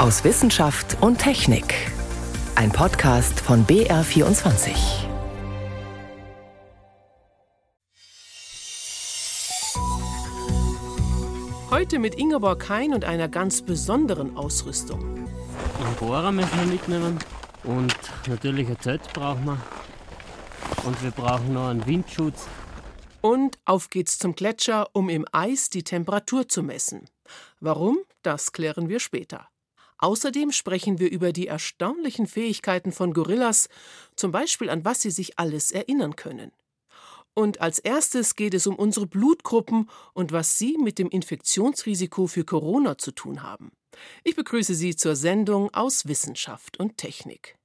aus Wissenschaft und Technik. Ein Podcast von BR24. Heute mit Ingeborg Hein und einer ganz besonderen Ausrüstung. Einen Bohrer müssen wir mitnehmen und natürlich ein Zelt brauchen wir. Und wir brauchen noch einen Windschutz. Und auf geht's zum Gletscher, um im Eis die Temperatur zu messen. Warum? Das klären wir später. Außerdem sprechen wir über die erstaunlichen Fähigkeiten von Gorillas, zum Beispiel an was sie sich alles erinnern können. Und als erstes geht es um unsere Blutgruppen und was sie mit dem Infektionsrisiko für Corona zu tun haben. Ich begrüße Sie zur Sendung aus Wissenschaft und Technik.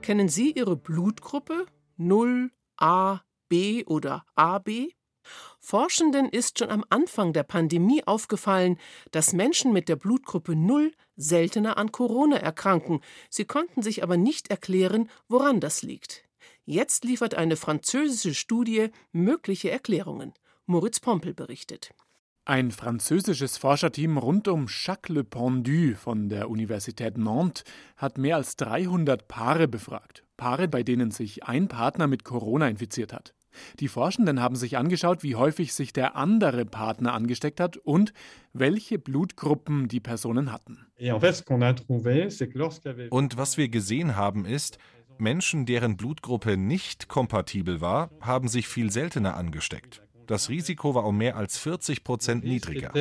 Kennen Sie Ihre Blutgruppe 0, A, B oder AB? Forschenden ist schon am Anfang der Pandemie aufgefallen, dass Menschen mit der Blutgruppe 0 seltener an Corona erkranken. Sie konnten sich aber nicht erklären, woran das liegt. Jetzt liefert eine französische Studie mögliche Erklärungen. Moritz Pompel berichtet. Ein französisches Forscherteam rund um Jacques Le Pendu von der Universität Nantes hat mehr als 300 Paare befragt. Paare, bei denen sich ein Partner mit Corona infiziert hat. Die Forschenden haben sich angeschaut, wie häufig sich der andere Partner angesteckt hat und welche Blutgruppen die Personen hatten. Und was wir gesehen haben ist, Menschen, deren Blutgruppe nicht kompatibel war, haben sich viel seltener angesteckt. Das Risiko war um mehr als 40 Prozent niedriger.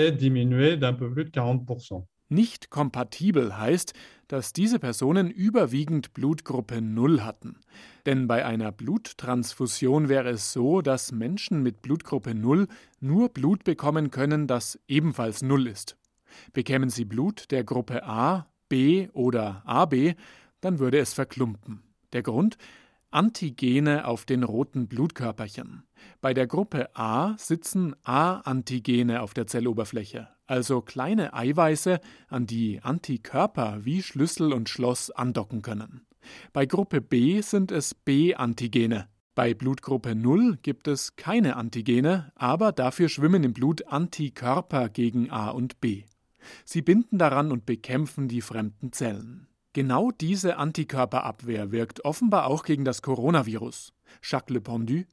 Nicht kompatibel heißt, dass diese Personen überwiegend Blutgruppe 0 hatten. Denn bei einer Bluttransfusion wäre es so, dass Menschen mit Blutgruppe 0 nur Blut bekommen können, das ebenfalls 0 ist. Bekämen sie Blut der Gruppe A, B oder AB, dann würde es verklumpen. Der Grund? Antigene auf den roten Blutkörperchen. Bei der Gruppe A sitzen A-Antigene auf der Zelloberfläche, also kleine Eiweiße, an die Antikörper wie Schlüssel und Schloss andocken können. Bei Gruppe B sind es B-Antigene. Bei Blutgruppe 0 gibt es keine Antigene, aber dafür schwimmen im Blut Antikörper gegen A und B. Sie binden daran und bekämpfen die fremden Zellen. Genau diese Antikörperabwehr wirkt offenbar auch gegen das Coronavirus. Jacques Le Pendu.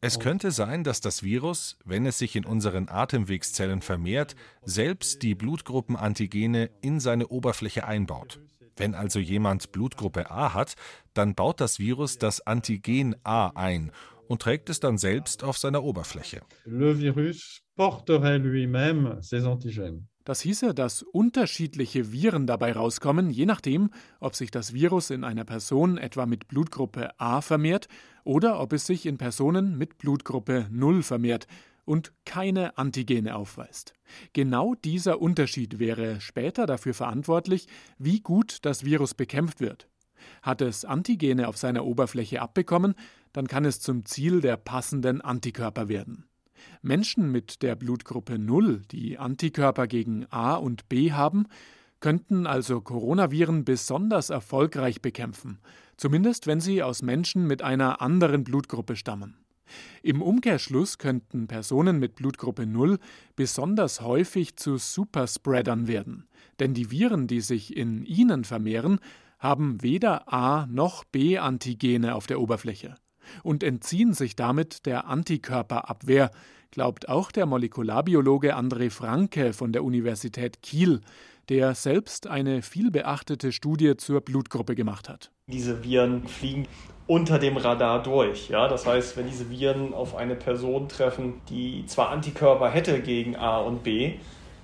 Es könnte sein, dass das Virus, wenn es sich in unseren Atemwegszellen vermehrt, selbst die Blutgruppenantigene in seine Oberfläche einbaut. Wenn also jemand Blutgruppe A hat, dann baut das Virus das Antigen A ein und trägt es dann selbst auf seiner Oberfläche. Le virus porterait lui-même ses antigènes. Das hieße, dass unterschiedliche Viren dabei rauskommen, je nachdem, ob sich das Virus in einer Person etwa mit Blutgruppe A vermehrt oder ob es sich in Personen mit Blutgruppe 0 vermehrt und keine Antigene aufweist. Genau dieser Unterschied wäre später dafür verantwortlich, wie gut das Virus bekämpft wird. Hat es Antigene auf seiner Oberfläche abbekommen, dann kann es zum Ziel der passenden Antikörper werden. Menschen mit der Blutgruppe 0, die Antikörper gegen A und B haben, könnten also Coronaviren besonders erfolgreich bekämpfen, zumindest wenn sie aus Menschen mit einer anderen Blutgruppe stammen. Im Umkehrschluss könnten Personen mit Blutgruppe 0 besonders häufig zu Superspreadern werden, denn die Viren, die sich in ihnen vermehren, haben weder A noch B Antigene auf der Oberfläche und entziehen sich damit der Antikörperabwehr, glaubt auch der Molekularbiologe André Franke von der Universität Kiel, der selbst eine vielbeachtete Studie zur Blutgruppe gemacht hat. Diese Viren fliegen unter dem Radar durch. Ja? Das heißt, wenn diese Viren auf eine Person treffen, die zwar Antikörper hätte gegen A und B,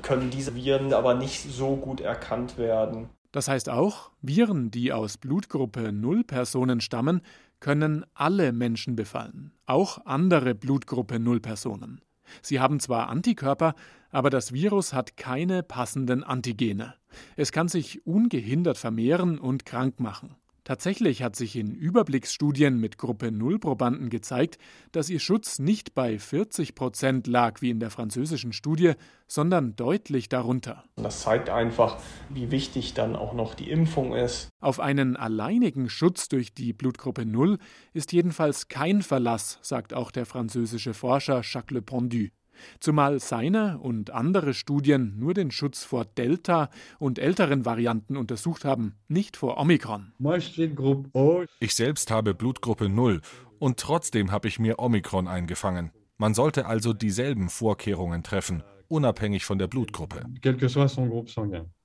können diese Viren aber nicht so gut erkannt werden. Das heißt auch, Viren, die aus Blutgruppe 0 Personen stammen, können alle Menschen befallen, auch andere Blutgruppe 0 Personen. Sie haben zwar Antikörper, aber das Virus hat keine passenden Antigene. Es kann sich ungehindert vermehren und krank machen. Tatsächlich hat sich in Überblicksstudien mit Gruppe Null Probanden gezeigt, dass ihr Schutz nicht bei 40 Prozent lag wie in der französischen Studie, sondern deutlich darunter. Das zeigt einfach, wie wichtig dann auch noch die Impfung ist. Auf einen alleinigen Schutz durch die Blutgruppe Null ist jedenfalls kein Verlass, sagt auch der französische Forscher Jacques Le Pondu zumal seine und andere Studien nur den Schutz vor Delta und älteren Varianten untersucht haben, nicht vor Omikron. Ich selbst habe Blutgruppe 0 und trotzdem habe ich mir Omikron eingefangen. Man sollte also dieselben Vorkehrungen treffen, unabhängig von der Blutgruppe.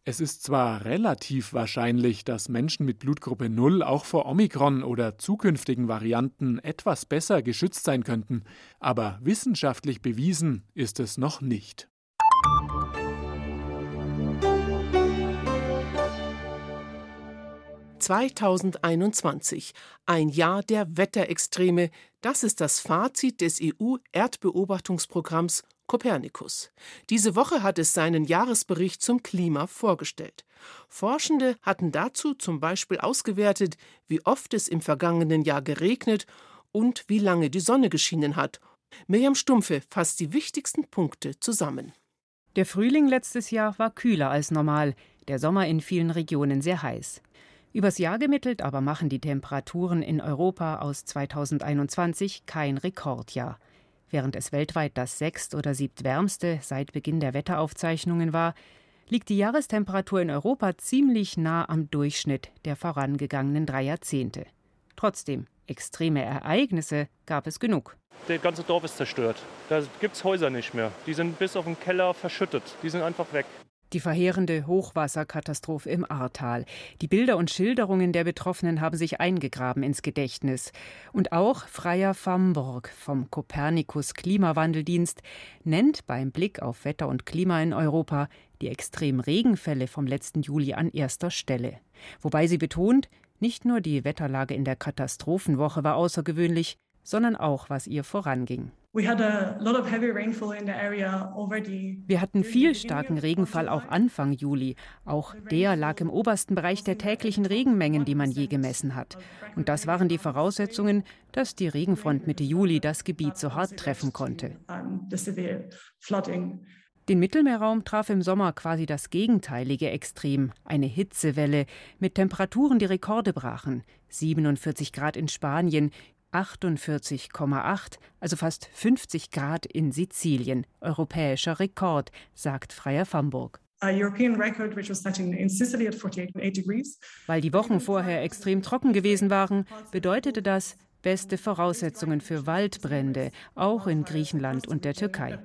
Es ist zwar relativ wahrscheinlich, dass Menschen mit Blutgruppe 0 auch vor Omikron oder zukünftigen Varianten etwas besser geschützt sein könnten, aber wissenschaftlich bewiesen ist es noch nicht. »2021. Ein Jahr der Wetterextreme«, das ist das Fazit des EU-Erdbeobachtungsprogramms Kopernikus. Diese Woche hat es seinen Jahresbericht zum Klima vorgestellt. Forschende hatten dazu zum Beispiel ausgewertet, wie oft es im vergangenen Jahr geregnet und wie lange die Sonne geschienen hat. Mirjam Stumpfe fasst die wichtigsten Punkte zusammen. Der Frühling letztes Jahr war kühler als normal, der Sommer in vielen Regionen sehr heiß. Übers Jahr gemittelt aber machen die Temperaturen in Europa aus 2021 kein Rekordjahr. Während es weltweit das sechst- oder siebtwärmste seit Beginn der Wetteraufzeichnungen war, liegt die Jahrestemperatur in Europa ziemlich nah am Durchschnitt der vorangegangenen drei Jahrzehnte. Trotzdem, extreme Ereignisse gab es genug. Der ganze Dorf ist zerstört. Da gibt es Häuser nicht mehr. Die sind bis auf den Keller verschüttet. Die sind einfach weg die verheerende Hochwasserkatastrophe im Ahrtal. Die Bilder und Schilderungen der Betroffenen haben sich eingegraben ins Gedächtnis. Und auch Freier Famborg vom Kopernikus Klimawandeldienst nennt beim Blick auf Wetter und Klima in Europa die extremen Regenfälle vom letzten Juli an erster Stelle. Wobei sie betont, nicht nur die Wetterlage in der Katastrophenwoche war außergewöhnlich, sondern auch, was ihr voranging. Wir hatten viel starken Regenfall auch Anfang Juli. Auch der lag im obersten Bereich der täglichen Regenmengen, die man je gemessen hat. Und das waren die Voraussetzungen, dass die Regenfront Mitte Juli das Gebiet so hart treffen konnte. Den Mittelmeerraum traf im Sommer quasi das gegenteilige Extrem, eine Hitzewelle mit Temperaturen, die Rekorde brachen. 47 Grad in Spanien, 48,8, also fast 50 Grad in Sizilien. Europäischer Rekord, sagt Freier Famburg. Weil die Wochen vorher extrem trocken gewesen waren, bedeutete das beste Voraussetzungen für Waldbrände, auch in Griechenland und der Türkei.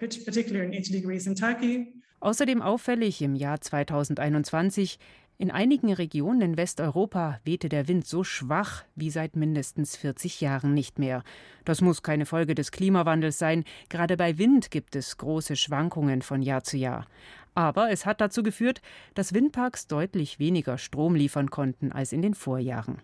Außerdem auffällig im Jahr 2021 in einigen Regionen in Westeuropa wehte der Wind so schwach wie seit mindestens 40 Jahren nicht mehr. Das muss keine Folge des Klimawandels sein. Gerade bei Wind gibt es große Schwankungen von Jahr zu Jahr. Aber es hat dazu geführt, dass Windparks deutlich weniger Strom liefern konnten als in den Vorjahren.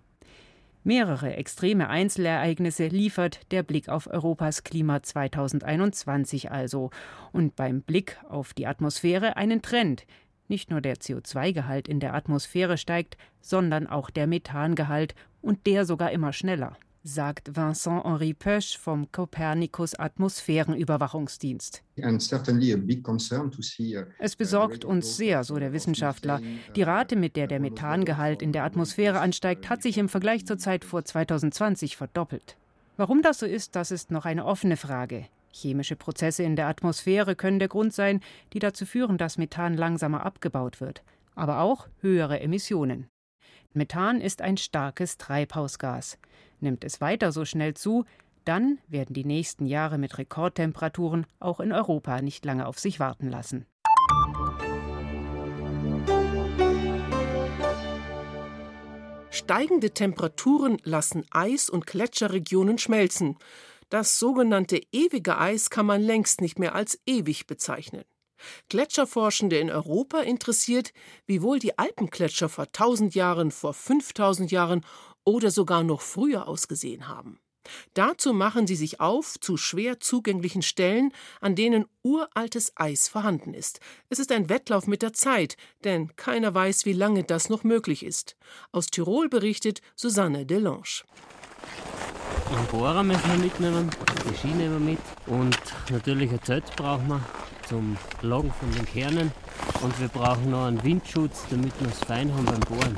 Mehrere extreme Einzelereignisse liefert der Blick auf Europas Klima 2021 also und beim Blick auf die Atmosphäre einen Trend, nicht nur der CO2-Gehalt in der Atmosphäre steigt, sondern auch der Methangehalt und der sogar immer schneller, sagt Vincent-Henri Pösch vom Copernicus Atmosphärenüberwachungsdienst. Uh, es besorgt uns sehr, so der Wissenschaftler. Die Rate, mit der der Methangehalt in der Atmosphäre ansteigt, hat sich im Vergleich zur Zeit vor 2020 verdoppelt. Warum das so ist, das ist noch eine offene Frage. Chemische Prozesse in der Atmosphäre können der Grund sein, die dazu führen, dass Methan langsamer abgebaut wird, aber auch höhere Emissionen. Methan ist ein starkes Treibhausgas. Nimmt es weiter so schnell zu, dann werden die nächsten Jahre mit Rekordtemperaturen auch in Europa nicht lange auf sich warten lassen. Steigende Temperaturen lassen Eis- und Gletscherregionen schmelzen. Das sogenannte ewige Eis kann man längst nicht mehr als ewig bezeichnen. Gletscherforschende in Europa interessiert, wie wohl die Alpengletscher vor 1000 Jahren, vor 5000 Jahren oder sogar noch früher ausgesehen haben. Dazu machen sie sich auf zu schwer zugänglichen Stellen, an denen uraltes Eis vorhanden ist. Es ist ein Wettlauf mit der Zeit, denn keiner weiß, wie lange das noch möglich ist. Aus Tirol berichtet Susanne Delange. Einen Bohrer müssen wir mitnehmen, die Ski nehmen wir mit und natürlich ein Zelt brauchen wir zum Loggen von den Kernen und wir brauchen noch einen Windschutz, damit wir es fein haben beim Bohren.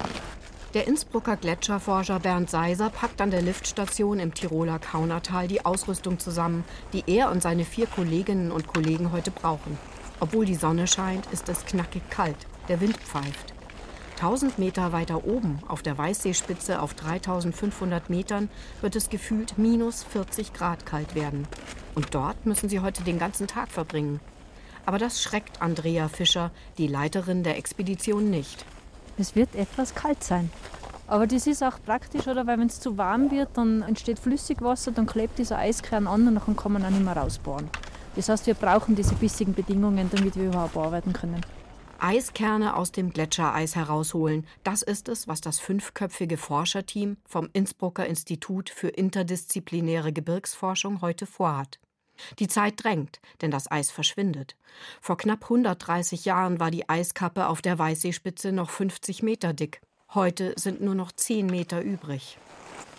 Der Innsbrucker Gletscherforscher Bernd Seiser packt an der Liftstation im Tiroler Kaunertal die Ausrüstung zusammen, die er und seine vier Kolleginnen und Kollegen heute brauchen. Obwohl die Sonne scheint, ist es knackig kalt. Der Wind pfeift. 1000 Meter weiter oben, auf der Weißseespitze auf 3500 Metern, wird es gefühlt minus 40 Grad kalt werden. Und dort müssen sie heute den ganzen Tag verbringen. Aber das schreckt Andrea Fischer, die Leiterin der Expedition, nicht. Es wird etwas kalt sein. Aber das ist auch praktisch, oder? Weil wenn es zu warm wird, dann entsteht Flüssigwasser, dann klebt dieser Eiskern an und dann kann man auch nicht mehr rausbohren. Das heißt, wir brauchen diese bissigen Bedingungen, damit wir überhaupt arbeiten können. Eiskerne aus dem Gletschereis herausholen, das ist es, was das fünfköpfige Forscherteam vom Innsbrucker Institut für interdisziplinäre Gebirgsforschung heute vorhat. Die Zeit drängt, denn das Eis verschwindet. Vor knapp 130 Jahren war die Eiskappe auf der Weißseespitze noch 50 Meter dick. Heute sind nur noch 10 Meter übrig.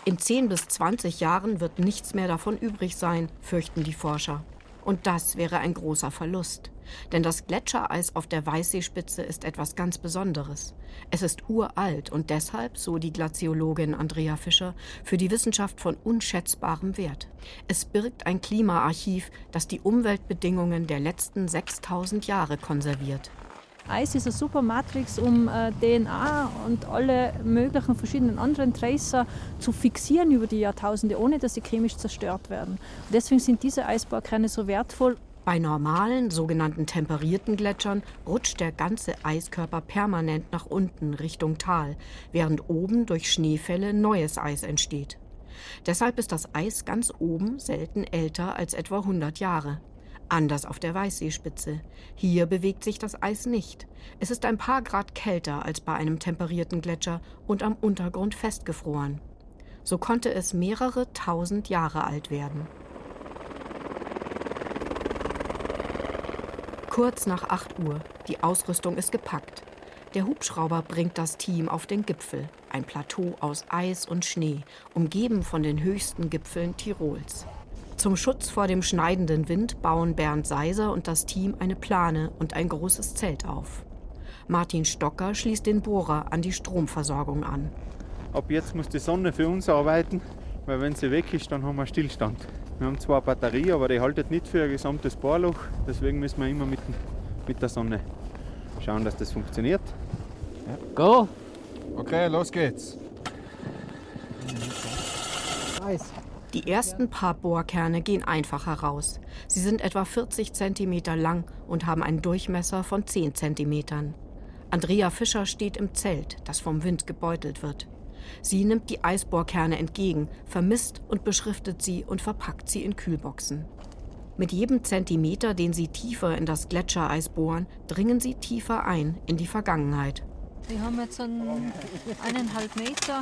In 10 bis 20 Jahren wird nichts mehr davon übrig sein, fürchten die Forscher. Und das wäre ein großer Verlust. Denn das Gletschereis auf der Weißseespitze ist etwas ganz Besonderes. Es ist uralt und deshalb, so die Glaziologin Andrea Fischer, für die Wissenschaft von unschätzbarem Wert. Es birgt ein Klimaarchiv, das die Umweltbedingungen der letzten 6000 Jahre konserviert. Eis ist eine super Matrix, um äh, DNA und alle möglichen verschiedenen anderen Tracer zu fixieren über die Jahrtausende, ohne dass sie chemisch zerstört werden. Und deswegen sind diese Eisbohrkerne so wertvoll. Bei normalen, sogenannten temperierten Gletschern rutscht der ganze Eiskörper permanent nach unten Richtung Tal, während oben durch Schneefälle neues Eis entsteht. Deshalb ist das Eis ganz oben selten älter als etwa 100 Jahre. Anders auf der Weißseespitze. Hier bewegt sich das Eis nicht. Es ist ein paar Grad kälter als bei einem temperierten Gletscher und am Untergrund festgefroren. So konnte es mehrere tausend Jahre alt werden. Kurz nach 8 Uhr. Die Ausrüstung ist gepackt. Der Hubschrauber bringt das Team auf den Gipfel, ein Plateau aus Eis und Schnee, umgeben von den höchsten Gipfeln Tirols. Zum Schutz vor dem schneidenden Wind bauen Bernd Seiser und das Team eine Plane und ein großes Zelt auf. Martin Stocker schließt den Bohrer an die Stromversorgung an. Ab jetzt muss die Sonne für uns arbeiten, weil wenn sie weg ist, dann haben wir Stillstand. Wir haben zwar eine Batterie, aber die haltet nicht für ein gesamtes Bohrloch, deswegen müssen wir immer mit, mit der Sonne schauen, dass das funktioniert. Ja. Go! Okay, los geht's. Eis. Die ersten paar Bohrkerne gehen einfach heraus. Sie sind etwa 40 cm lang und haben einen Durchmesser von 10 cm. Andrea Fischer steht im Zelt, das vom Wind gebeutelt wird. Sie nimmt die Eisbohrkerne entgegen, vermisst und beschriftet sie und verpackt sie in Kühlboxen. Mit jedem Zentimeter, den sie tiefer in das Gletschereis bohren, dringen sie tiefer ein in die Vergangenheit. Wir haben jetzt einen, eineinhalb Meter.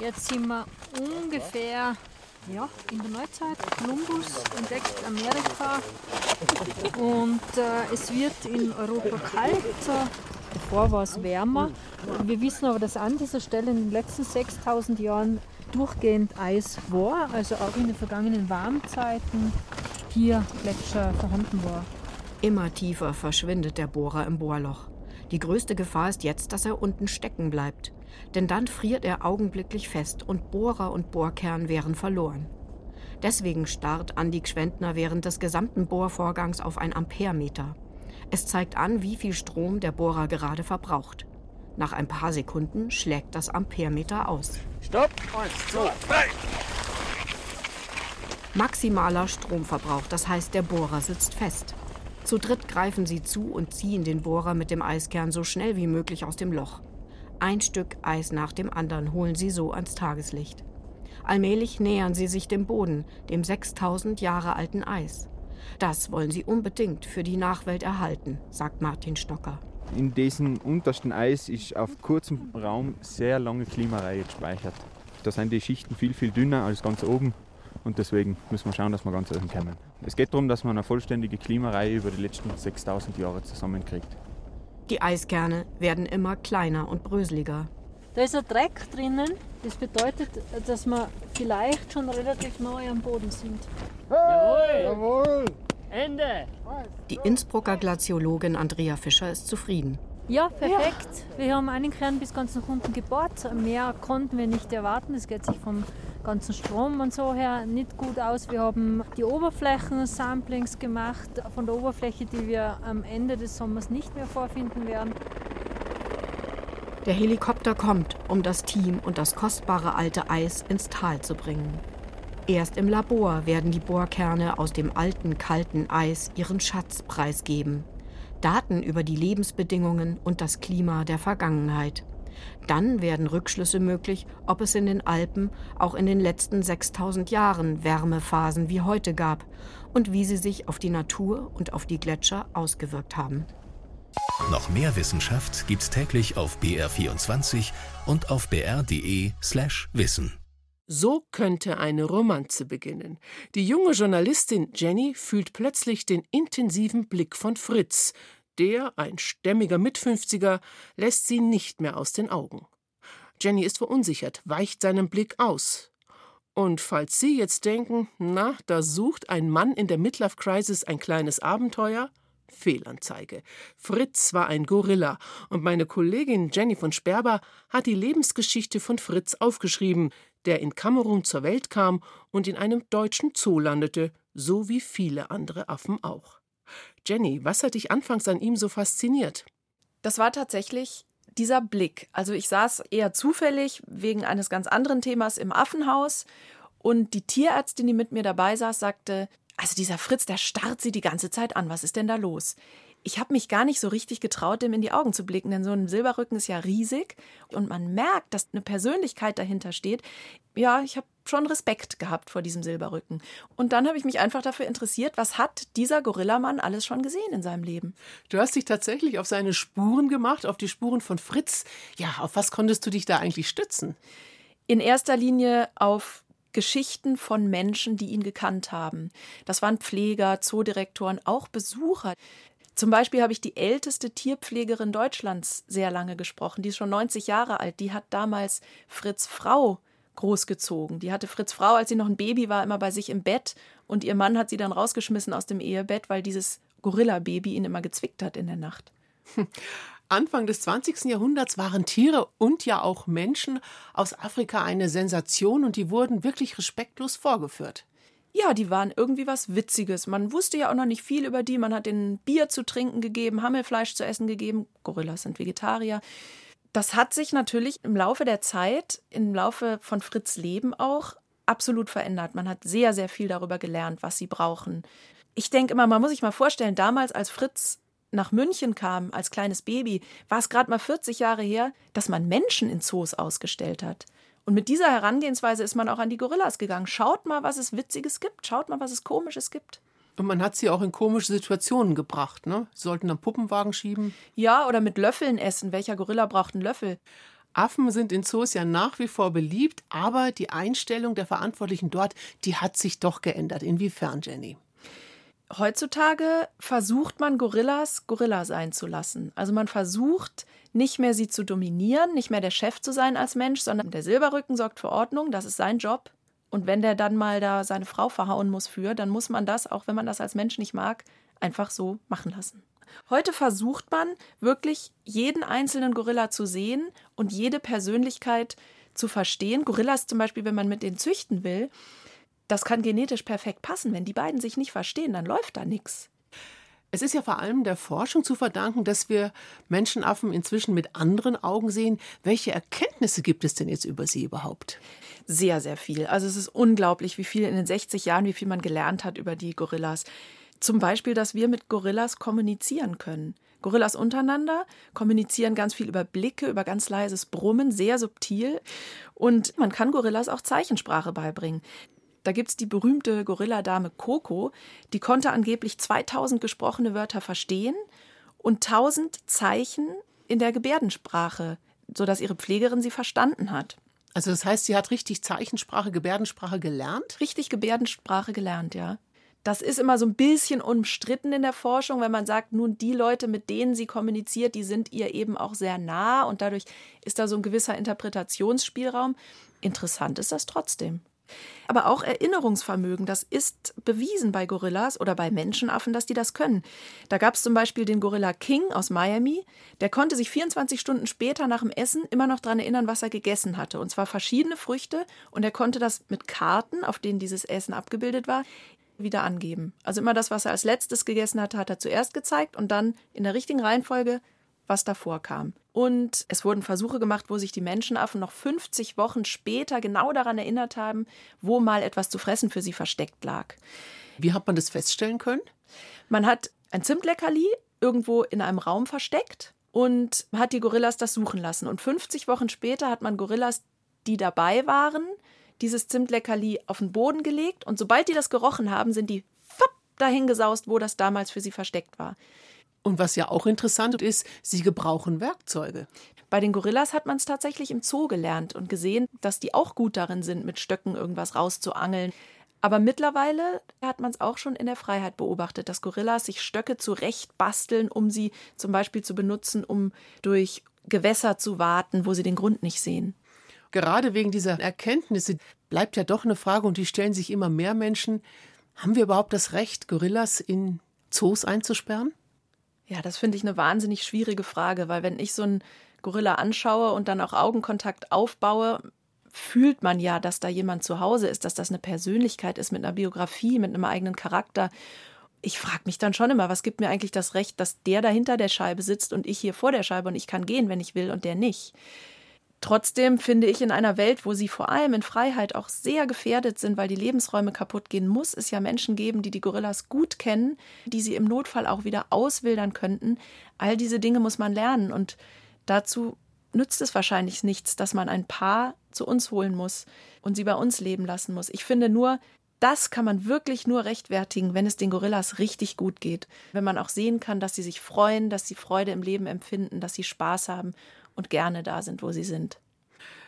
Jetzt sind wir ungefähr ja, in der Neuzeit. Kolumbus entdeckt Amerika und äh, es wird in Europa kalt. Davor war es wärmer. Wir wissen aber, dass an dieser Stelle in den letzten 6000 Jahren durchgehend Eis war, also auch in den vergangenen Warmzeiten hier Gletscher vorhanden war. Immer tiefer verschwindet der Bohrer im Bohrloch. Die größte Gefahr ist jetzt, dass er unten stecken bleibt denn dann friert er augenblicklich fest und Bohrer und Bohrkern wären verloren. Deswegen starrt Andi Gschwendner während des gesamten Bohrvorgangs auf ein Amperemeter. Es zeigt an, wie viel Strom der Bohrer gerade verbraucht. Nach ein paar Sekunden schlägt das Amperemeter aus. Stopp! Eins, zwei, drei! Maximaler Stromverbrauch, das heißt, der Bohrer sitzt fest. Zu dritt greifen sie zu und ziehen den Bohrer mit dem Eiskern so schnell wie möglich aus dem Loch. Ein Stück Eis nach dem anderen holen sie so ans Tageslicht. Allmählich nähern sie sich dem Boden, dem 6000 Jahre alten Eis. Das wollen sie unbedingt für die Nachwelt erhalten, sagt Martin Stocker. In diesem untersten Eis ist auf kurzem Raum sehr lange Klimareihe gespeichert. Da sind die Schichten viel, viel dünner als ganz oben und deswegen müssen wir schauen, dass wir ganz oben kommen. Es geht darum, dass man eine vollständige Klimareihe über die letzten 6000 Jahre zusammenkriegt. Die Eiskerne werden immer kleiner und bröseliger. Da ist ein Dreck drinnen. Das bedeutet, dass wir vielleicht schon relativ neu am Boden sind. Jawohl! Jawohl! Ende! Die Innsbrucker Glaziologin Andrea Fischer ist zufrieden. Ja, perfekt. Ja. Wir haben einen Kern bis ganz nach unten gebohrt. Mehr konnten wir nicht erwarten. Das geht sich vom ganzen Strom und so her nicht gut aus. Wir haben die Oberflächen-Samplings gemacht von der Oberfläche, die wir am Ende des Sommers nicht mehr vorfinden werden. Der Helikopter kommt, um das Team und das kostbare alte Eis ins Tal zu bringen. Erst im Labor werden die Bohrkerne aus dem alten kalten Eis ihren Schatz preisgeben. Daten über die Lebensbedingungen und das Klima der Vergangenheit. Dann werden Rückschlüsse möglich, ob es in den Alpen auch in den letzten 6000 Jahren Wärmephasen wie heute gab und wie sie sich auf die Natur und auf die Gletscher ausgewirkt haben. Noch mehr Wissenschaft gibt's täglich auf BR24 und auf br.de/wissen. So könnte eine Romanze beginnen. Die junge Journalistin Jenny fühlt plötzlich den intensiven Blick von Fritz. Der, ein stämmiger Mitfünfziger, lässt sie nicht mehr aus den Augen. Jenny ist verunsichert, weicht seinem Blick aus. Und falls Sie jetzt denken, na, da sucht ein Mann in der Midlife Crisis ein kleines Abenteuer, Fehlanzeige. Fritz war ein Gorilla und meine Kollegin Jenny von Sperber hat die Lebensgeschichte von Fritz aufgeschrieben, der in Kamerun zur Welt kam und in einem deutschen Zoo landete, so wie viele andere Affen auch. Jenny, was hat dich anfangs an ihm so fasziniert? Das war tatsächlich dieser Blick. Also ich saß eher zufällig wegen eines ganz anderen Themas im Affenhaus und die Tierärztin, die mit mir dabei saß, sagte, also dieser Fritz, der starrt sie die ganze Zeit an. Was ist denn da los? Ich habe mich gar nicht so richtig getraut, dem in die Augen zu blicken, denn so ein Silberrücken ist ja riesig und man merkt, dass eine Persönlichkeit dahinter steht. Ja, ich habe schon Respekt gehabt vor diesem Silberrücken. Und dann habe ich mich einfach dafür interessiert, was hat dieser Gorillamann alles schon gesehen in seinem Leben. Du hast dich tatsächlich auf seine Spuren gemacht, auf die Spuren von Fritz. Ja, auf was konntest du dich da eigentlich stützen? In erster Linie auf Geschichten von Menschen, die ihn gekannt haben. Das waren Pfleger, Zoodirektoren, auch Besucher. Zum Beispiel habe ich die älteste Tierpflegerin Deutschlands sehr lange gesprochen. Die ist schon 90 Jahre alt. Die hat damals Fritz Frau großgezogen. Die hatte Fritz Frau, als sie noch ein Baby war, immer bei sich im Bett. Und ihr Mann hat sie dann rausgeschmissen aus dem Ehebett, weil dieses Gorilla-Baby ihn immer gezwickt hat in der Nacht. Anfang des 20. Jahrhunderts waren Tiere und ja auch Menschen aus Afrika eine Sensation und die wurden wirklich respektlos vorgeführt. Ja, die waren irgendwie was Witziges. Man wusste ja auch noch nicht viel über die. Man hat ihnen Bier zu trinken gegeben, Hammelfleisch zu essen gegeben. Gorillas sind Vegetarier. Das hat sich natürlich im Laufe der Zeit, im Laufe von Fritz Leben auch absolut verändert. Man hat sehr, sehr viel darüber gelernt, was sie brauchen. Ich denke immer, man muss sich mal vorstellen, damals als Fritz nach München kam als kleines Baby, war es gerade mal 40 Jahre her, dass man Menschen in Zoos ausgestellt hat. Und mit dieser Herangehensweise ist man auch an die Gorillas gegangen. Schaut mal, was es Witziges gibt. Schaut mal, was es Komisches gibt. Und man hat sie auch in komische Situationen gebracht, ne? Sie sollten dann Puppenwagen schieben. Ja, oder mit Löffeln essen. Welcher Gorilla braucht einen Löffel? Affen sind in Zoos ja nach wie vor beliebt, aber die Einstellung der Verantwortlichen dort, die hat sich doch geändert. Inwiefern, Jenny? Heutzutage versucht man Gorillas Gorilla sein zu lassen. Also man versucht nicht mehr sie zu dominieren, nicht mehr der Chef zu sein als Mensch, sondern der Silberrücken sorgt für Ordnung, das ist sein Job. Und wenn der dann mal da seine Frau verhauen muss für, dann muss man das, auch wenn man das als Mensch nicht mag, einfach so machen lassen. Heute versucht man wirklich jeden einzelnen Gorilla zu sehen und jede Persönlichkeit zu verstehen. Gorillas zum Beispiel, wenn man mit denen züchten will, das kann genetisch perfekt passen. Wenn die beiden sich nicht verstehen, dann läuft da nichts. Es ist ja vor allem der Forschung zu verdanken, dass wir Menschenaffen inzwischen mit anderen Augen sehen. Welche Erkenntnisse gibt es denn jetzt über sie überhaupt? Sehr, sehr viel. Also es ist unglaublich, wie viel in den 60 Jahren, wie viel man gelernt hat über die Gorillas. Zum Beispiel, dass wir mit Gorillas kommunizieren können. Gorillas untereinander kommunizieren ganz viel über Blicke, über ganz leises Brummen, sehr subtil. Und man kann Gorillas auch Zeichensprache beibringen. Da gibt es die berühmte Gorilladame Coco, die konnte angeblich 2000 gesprochene Wörter verstehen und 1000 Zeichen in der Gebärdensprache, sodass ihre Pflegerin sie verstanden hat. Also das heißt, sie hat richtig Zeichensprache, Gebärdensprache gelernt? Richtig Gebärdensprache gelernt, ja. Das ist immer so ein bisschen umstritten in der Forschung, wenn man sagt, nun die Leute, mit denen sie kommuniziert, die sind ihr eben auch sehr nah und dadurch ist da so ein gewisser Interpretationsspielraum. Interessant ist das trotzdem. Aber auch Erinnerungsvermögen, das ist bewiesen bei Gorillas oder bei Menschenaffen, dass die das können. Da gab es zum Beispiel den Gorilla King aus Miami, der konnte sich 24 Stunden später nach dem Essen immer noch daran erinnern, was er gegessen hatte. Und zwar verschiedene Früchte und er konnte das mit Karten, auf denen dieses Essen abgebildet war, wieder angeben. Also immer das, was er als letztes gegessen hatte, hat er zuerst gezeigt und dann in der richtigen Reihenfolge, was davor kam. Und es wurden Versuche gemacht, wo sich die Menschenaffen noch 50 Wochen später genau daran erinnert haben, wo mal etwas zu fressen für sie versteckt lag. Wie hat man das feststellen können? Man hat ein Zimtleckerli irgendwo in einem Raum versteckt und hat die Gorillas das suchen lassen. Und 50 Wochen später hat man Gorillas, die dabei waren, dieses Zimtleckerli auf den Boden gelegt und sobald die das gerochen haben, sind die dahin gesaust, wo das damals für sie versteckt war. Und was ja auch interessant ist, sie gebrauchen Werkzeuge. Bei den Gorillas hat man es tatsächlich im Zoo gelernt und gesehen, dass die auch gut darin sind, mit Stöcken irgendwas rauszuangeln. Aber mittlerweile hat man es auch schon in der Freiheit beobachtet, dass Gorillas sich Stöcke zurecht basteln, um sie zum Beispiel zu benutzen, um durch Gewässer zu warten, wo sie den Grund nicht sehen. Gerade wegen dieser Erkenntnisse bleibt ja doch eine Frage, und die stellen sich immer mehr Menschen. Haben wir überhaupt das Recht, Gorillas in Zoos einzusperren? Ja, das finde ich eine wahnsinnig schwierige Frage, weil wenn ich so einen Gorilla anschaue und dann auch Augenkontakt aufbaue, fühlt man ja, dass da jemand zu Hause ist, dass das eine Persönlichkeit ist mit einer Biografie, mit einem eigenen Charakter. Ich frage mich dann schon immer, was gibt mir eigentlich das Recht, dass der da hinter der Scheibe sitzt und ich hier vor der Scheibe und ich kann gehen, wenn ich will und der nicht. Trotzdem finde ich, in einer Welt, wo sie vor allem in Freiheit auch sehr gefährdet sind, weil die Lebensräume kaputt gehen, muss es ja Menschen geben, die die Gorillas gut kennen, die sie im Notfall auch wieder auswildern könnten. All diese Dinge muss man lernen und dazu nützt es wahrscheinlich nichts, dass man ein Paar zu uns holen muss und sie bei uns leben lassen muss. Ich finde nur, das kann man wirklich nur rechtfertigen, wenn es den Gorillas richtig gut geht. Wenn man auch sehen kann, dass sie sich freuen, dass sie Freude im Leben empfinden, dass sie Spaß haben und gerne da sind, wo sie sind.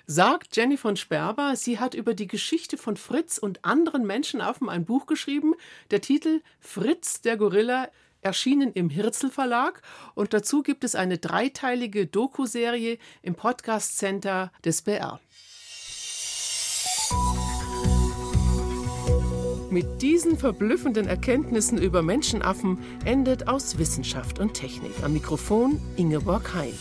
Sagt Jenny von Sperber, sie hat über die Geschichte von Fritz und anderen Menschenaffen ein Buch geschrieben. Der Titel Fritz der Gorilla erschienen im Hirzel Verlag und dazu gibt es eine dreiteilige Doku-Serie im Podcast Center des BR. Mit diesen verblüffenden Erkenntnissen über Menschenaffen endet aus Wissenschaft und Technik. Am Mikrofon Ingeborg Hein.